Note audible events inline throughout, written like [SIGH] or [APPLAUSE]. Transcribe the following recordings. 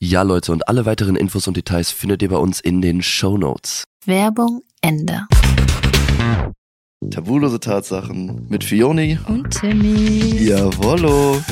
Ja, Leute, und alle weiteren Infos und Details findet ihr bei uns in den Show Notes. Werbung Ende. Tabulose Tatsachen mit Fioni. Und Timmy. Jawollo.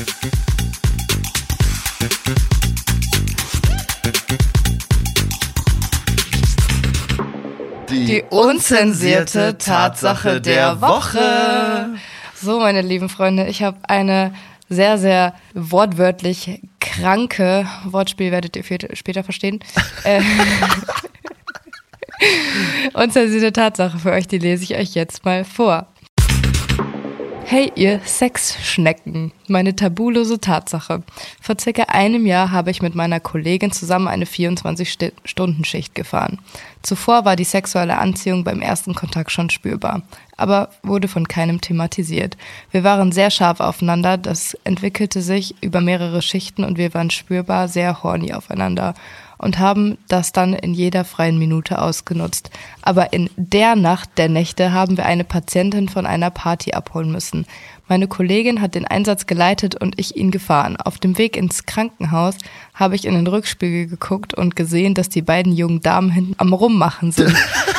Die unzensierte Tatsache der Woche. So, meine lieben Freunde, ich habe eine sehr, sehr wortwörtlich kranke Wortspiel, werdet ihr später verstehen. Äh, [LAUGHS] [LAUGHS] unzensierte Tatsache für euch, die lese ich euch jetzt mal vor. Hey, ihr Sexschnecken. Meine tabulose Tatsache. Vor circa einem Jahr habe ich mit meiner Kollegin zusammen eine 24-Stunden-Schicht gefahren. Zuvor war die sexuelle Anziehung beim ersten Kontakt schon spürbar, aber wurde von keinem thematisiert. Wir waren sehr scharf aufeinander, das entwickelte sich über mehrere Schichten und wir waren spürbar sehr horny aufeinander und haben das dann in jeder freien Minute ausgenutzt. Aber in der Nacht der Nächte haben wir eine Patientin von einer Party abholen müssen. Meine Kollegin hat den Einsatz geleitet und ich ihn gefahren. Auf dem Weg ins Krankenhaus habe ich in den Rückspiegel geguckt und gesehen, dass die beiden jungen Damen hinten am Rummachen sind. [LAUGHS]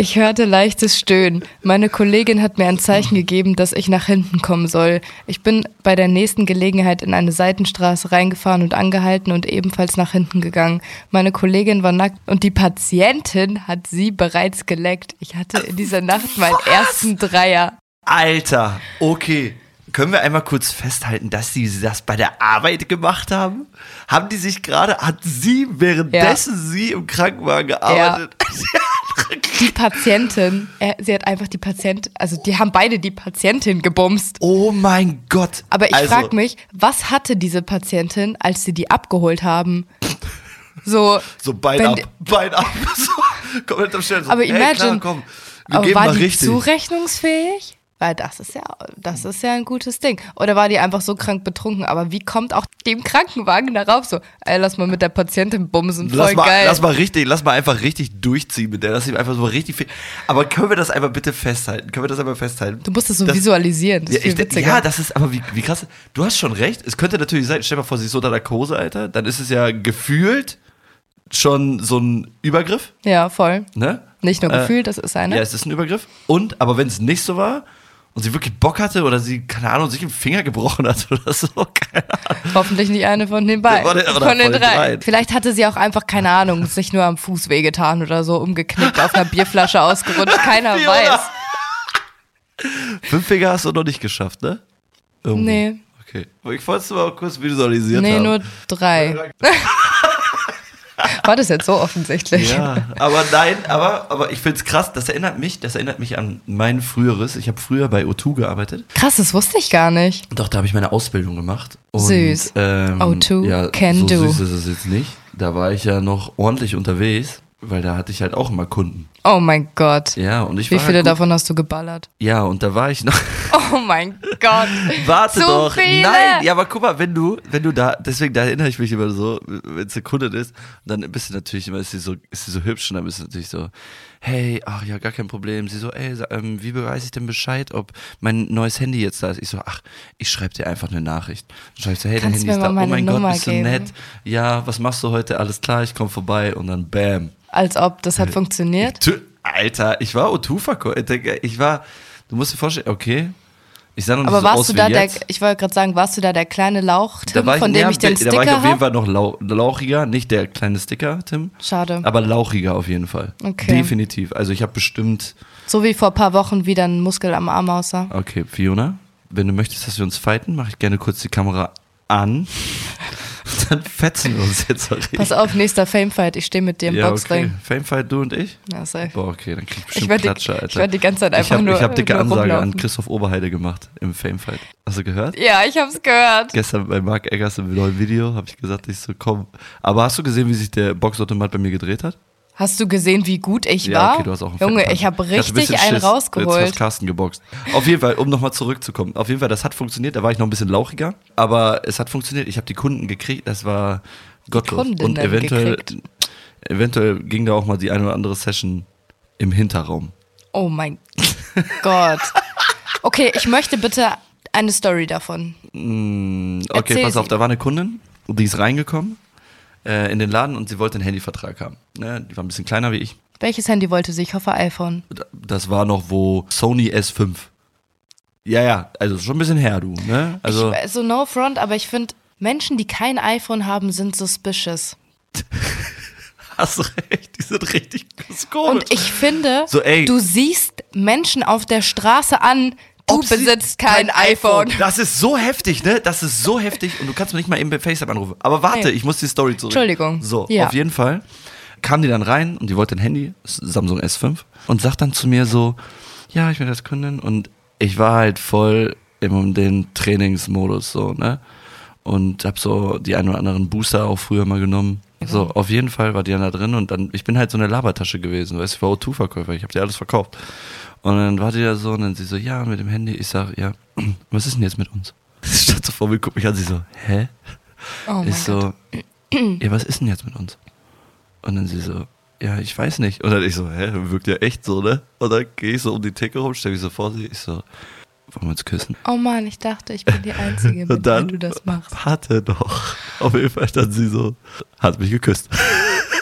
Ich hörte leichtes Stöhnen. Meine Kollegin hat mir ein Zeichen gegeben, dass ich nach hinten kommen soll. Ich bin bei der nächsten Gelegenheit in eine Seitenstraße reingefahren und angehalten und ebenfalls nach hinten gegangen. Meine Kollegin war nackt und die Patientin hat sie bereits geleckt. Ich hatte in dieser Nacht meinen ersten Dreier. Alter, okay. Können wir einmal kurz festhalten, dass sie das bei der Arbeit gemacht haben? Haben die sich gerade, hat sie währenddessen sie im Krankenwagen gearbeitet? [LAUGHS] Die Patientin, äh, sie hat einfach die Patientin, also die haben beide die Patientin gebumst. Oh mein Gott. Aber ich Also, frag mich, was hatte diese Patientin, als sie die abgeholt haben? So, So Bein ab, Bein ab. [LAUGHS] So, komplett am Stellen. So, aber ey, imagine, klar, komm, wir aber war die richtig. zurechnungsfähig? Weil das ist ja, das ist ja ein gutes Ding. Oder war die einfach so krank betrunken? Aber wie kommt auch dem Krankenwagen darauf so, ey, lass mal mit der Patientin bumsen, voll Lass mal, geil. lass mal richtig, lass mal einfach richtig durchziehen mit der. Lass ihm einfach so richtig viel. Aber können wir das einfach bitte festhalten? Können wir das einfach festhalten? du musst es so Das- visualisieren, das Ja, ich, ja, das ist aber wie, wie krass. Du hast schon recht. Es könnte natürlich sein, stell dir mal vor, sie ist so unter Narkose, Alter. Dann ist es ja gefühlt schon so ein Übergriff, ja, voll. ne? Nicht nur Äh, gefühlt, das ist eine. Ja, es ist ein Übergriff. Und, aber wenn es nicht so war und sie wirklich Bock hatte oder sie, keine Ahnung, sich den Finger gebrochen hat oder so, [LAUGHS] keine Ahnung. Hoffentlich nicht eine von den beiden. Von den von den drei. dreien. Vielleicht hatte sie auch einfach, keine Ahnung, sich nur am Fuß wehgetan oder so, umgeknickt, auf einer Bierflasche [LAUGHS] ausgerutscht. Keiner Fiona. weiß. Fünf Finger hast du noch nicht geschafft, ne? Irgendwo. Nee. Okay. Ich wollte es mal kurz visualisiert Nee, haben. nur drei. [LAUGHS] War das jetzt so offensichtlich? Ja, aber nein, aber, aber ich finde es krass, das erinnert mich, das erinnert mich an mein früheres. Ich habe früher bei O2 gearbeitet. Krass, das wusste ich gar nicht. Doch, da habe ich meine Ausbildung gemacht. Und, Süß. Ähm, O2 ja, can so do. süß ist es jetzt nicht. Da war ich ja noch ordentlich unterwegs, weil da hatte ich halt auch immer Kunden. Oh mein Gott. Ja, und ich Wie viele halt davon hast du geballert? Ja, und da war ich noch. Oh mein Gott. Warte Zu doch. viele. Nein, ja, aber guck mal, wenn du, wenn du da, deswegen da erinnere ich mich immer so, wenn es eine Kundin ist, dann bist du natürlich immer, ist sie so, ist sie so hübsch und dann bist du natürlich so, hey, ach ja, gar kein Problem. Sie so, ey, ähm, wie beweise ich denn Bescheid, ob mein neues Handy jetzt da ist? Ich so, ach, ich schreibe dir einfach eine Nachricht. Dann schreibst du, hey, dein Kannst Handy du mir ist da, oh mein meine Gott, Nummer bist du geben? nett. Ja, was machst du heute? Alles klar, ich komme vorbei und dann bam. Als ob das hat funktioniert. Tü- Alter, ich war O2-Verkäufer. Ich war, du musst dir vorstellen, okay. Ich sah noch nicht Aber so warst aus du wie da der, jetzt. ich wollte gerade sagen, warst du da der kleine Lauch, Tim, Da war ich, von dem ja, ich den da Sticker war ich auf jeden? Fall noch lau lauchiger, nicht der kleine Sticker, Tim, Schade. aber lauchiger auf jeden Fall. Okay. Definitiv. Also ich habe bestimmt, So wie vor ein paar Wochen wieder ein Muskel am Arm aussah. okay, Fiona, wenn du möchtest, dass wir uns fighten, mache ich gerne kurz die Kamera an. [LAUGHS] Dann fetzen wir uns jetzt. Sorry. Pass auf, nächster Famefight, ich stehe mit dir im ja, okay. Boxring. Famefight, du und ich? Ja, safe. Boah, okay, dann krieg ich Ich bestimmt werde Klatsche, die, Alter. ich werd die ganze Zeit ich einfach habe nur, hab dicke nur Ansage an rumlaufen. Christoph Oberheide gemacht im Famefight. Hast du gehört? Ja, ich hab's gehört. Gestern bei Mark Eggers im neuen Video habe ich gesagt, ich so, komm. Aber hast du gesehen, wie sich der Boxautomat bei mir gedreht hat? Hast du gesehen, wie gut ich Ja, war? okay, du hast auch einen Junge, ich habe Panzer. hatte ein richtig einen Schiss. Jetzt hast rausgeholt. Carsten geboxt. Auf jeden Fall, um nochmal zurückzukommen. Auf jeden Fall, das hat funktioniert. Da war ich noch ein bisschen lauchiger. Aber es hat funktioniert. Ich habe die Kunden gekriegt. Das war gottlos. Und eventuell, gekriegt. eventuell ging da auch mal die eine oder andere Session im Hinterraum. Oh mein Gott. Okay, ich möchte bitte eine Story davon. Mm, Okay, Erzähl pass auf, sie. da war eine Kundin, die ist reingekommen äh, in den Laden und sie wollte einen Handyvertrag haben. Ne? Die war ein bisschen kleiner wie ich. Welches Handy wollte sie? Ich hoffe iPhone. Das war noch wo Sony S5. Ja, ja, also schon ein bisschen her, du. Ne? Also, ich, so no front, aber ich finde, Menschen, die kein iPhone haben, sind suspicious. [LAUGHS] hast du recht, die sind richtig komisch. Und ich finde, So, du siehst Menschen auf der Straße an, du Ob sie besitzt kein, iPhone. Das ist so heftig, ne? Das ist so heftig und du kannst mich nicht mal eben bei FaceTime anrufen. Aber warte, Nee. ich muss die Story zurück. Entschuldigung. So, Ja. auf jeden Fall kam die dann rein und die wollte ein Handy, Samsung S5 und sagt dann zu mir so, ja, ich bin das Kundin und ich war halt voll im den Trainingsmodus so, ne? Und hab so die ein oder anderen Booster auch früher mal genommen. So, auf jeden Fall war die dann da drin und dann, ich bin halt so eine Labertasche gewesen, weißt du, ich war O2-Verkäufer, ich hab dir alles verkauft. Und dann war die da so und dann sie so, ja, mit dem Handy. Ich sag, ja, [CLEARS THROAT] was ist denn jetzt mit uns? [LAUGHS] Sie stand so vor mir, guckt mich an, sie so, hä? Oh ich so, ja, was ist denn jetzt mit uns? Und dann sie so, ja, ich weiß nicht. Und dann ich so, hä, wirkt ja echt so, ne? Und dann gehe ich so um die Theke rum, stell mich so vor sie, ich so, wollen wir uns küssen? Oh Mann, ich dachte, ich bin die Einzige, [LAUGHS] mit dann, der du das machst. warte doch. Auf jeden Fall dann sie so, hat mich geküsst.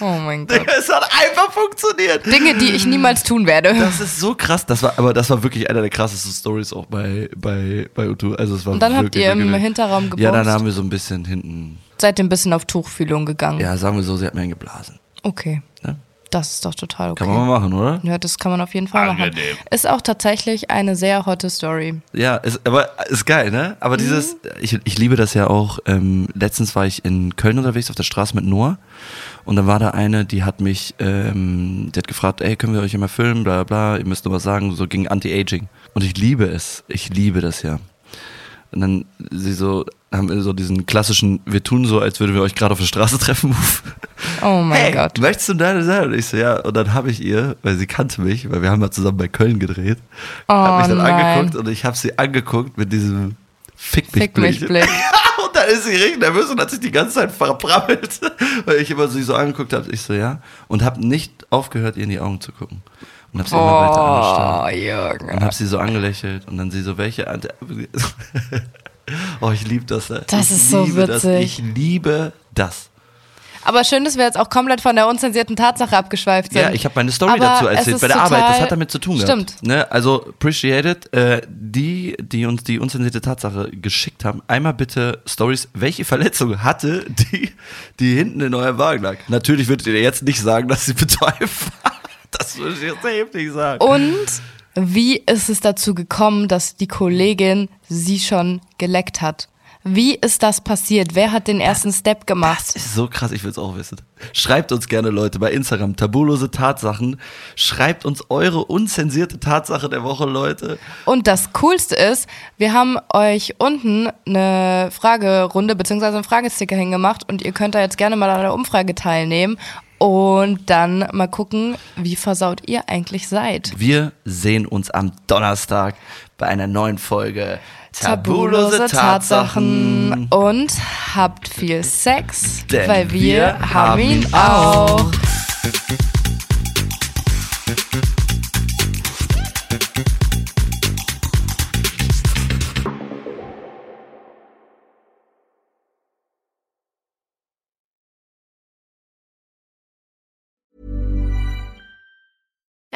Oh mein Gott. es hat einfach funktioniert. Dinge, die ich niemals tun werde. Das ist so krass. Das war, aber das war wirklich einer der krassesten Stories auch bei, bei, bei U2. Also es war Und dann habt ihr im wirklich- Hinterraum geboxt. Ja, dann haben wir so ein bisschen hinten, Seid ihr ein bisschen auf Tuchfühlung gegangen. ja, sagen wir so, sie hat mir einen geblasen. Okay. Ja. Das ist doch total okay. Kann man mal machen, oder? ja, das kann man auf jeden Fall machen. Angenehm. Ist auch tatsächlich eine sehr hotte Story. Ja, ist, aber ist geil, ne? Aber dieses, ich, ich liebe das ja auch. Ähm, letztens war ich in Köln unterwegs auf der Straße mit Noah und dann war da eine, die hat mich, ähm, die hat gefragt, ey, können wir euch immer filmen, bla bla, ihr müsst nur was sagen, so gegen Anti-Aging. Und ich liebe es, ich liebe das ja. Und dann sie so, haben wir so diesen klassischen, wir tun so, als würden wir euch gerade auf der Straße treffen, Move. Oh mein hey, Gott. möchtest du deine sein? Und ich so, ja. Und dann habe ich ihr, weil sie kannte mich, weil wir haben ja zusammen bei Köln gedreht, Oh habe mich dann nein. angeguckt und ich habe sie angeguckt mit diesem Fick mich Fick mich Blick. [LAUGHS] Und dann ist sie richtig nervös und hat sich die ganze Zeit verprammelt, [LAUGHS] weil ich immer sie so angeguckt habe. Ich so, ja. Und habe nicht aufgehört, ihr in die Augen zu gucken. Und habe sie immer weiter angestarrt. Oh, Und habe sie so angelächelt und dann sie so, welche Ante [LAUGHS] Oh, ich liebe das. ey. Das ich ist so liebe Das. witzig. Ich liebe das. Aber schön, dass wir jetzt auch komplett von der unzensierten Tatsache abgeschweift sind. Ja, ich habe meine Story Aber dazu erzählt bei der Arbeit. Das hat damit zu tun gehabt. Stimmt. Ne? Also appreciate it. Äh, die, die uns die unzensierte Tatsache geschickt haben, einmal bitte Stories, welche Verletzung hatte die, die hinten in eurem Wagen lag. Natürlich würdet ihr jetzt nicht sagen, dass sie [LAUGHS] betäubt war. [LAUGHS] Das würde ich jetzt heftig sagen. Und wie ist es dazu gekommen, dass die Kollegin sie schon geleckt hat? Wie ist das passiert? Wer hat den ersten Step gemacht? Das ist so krass, ich will es auch wissen. Schreibt uns gerne, Leute, bei Instagram, tabulose Tatsachen. Schreibt uns eure unzensierte Tatsache der Woche, Leute. Und das Coolste ist, wir haben euch unten eine Fragerunde bzw. einen Fragesticker hingemacht und ihr könnt da jetzt gerne mal an der Umfrage teilnehmen und dann mal gucken, wie versaut ihr eigentlich seid. Wir sehen uns am Donnerstag bei einer neuen Folge Tabulose Tatsachen. und habt viel Sex, Denn weil wir, haben ihn auch.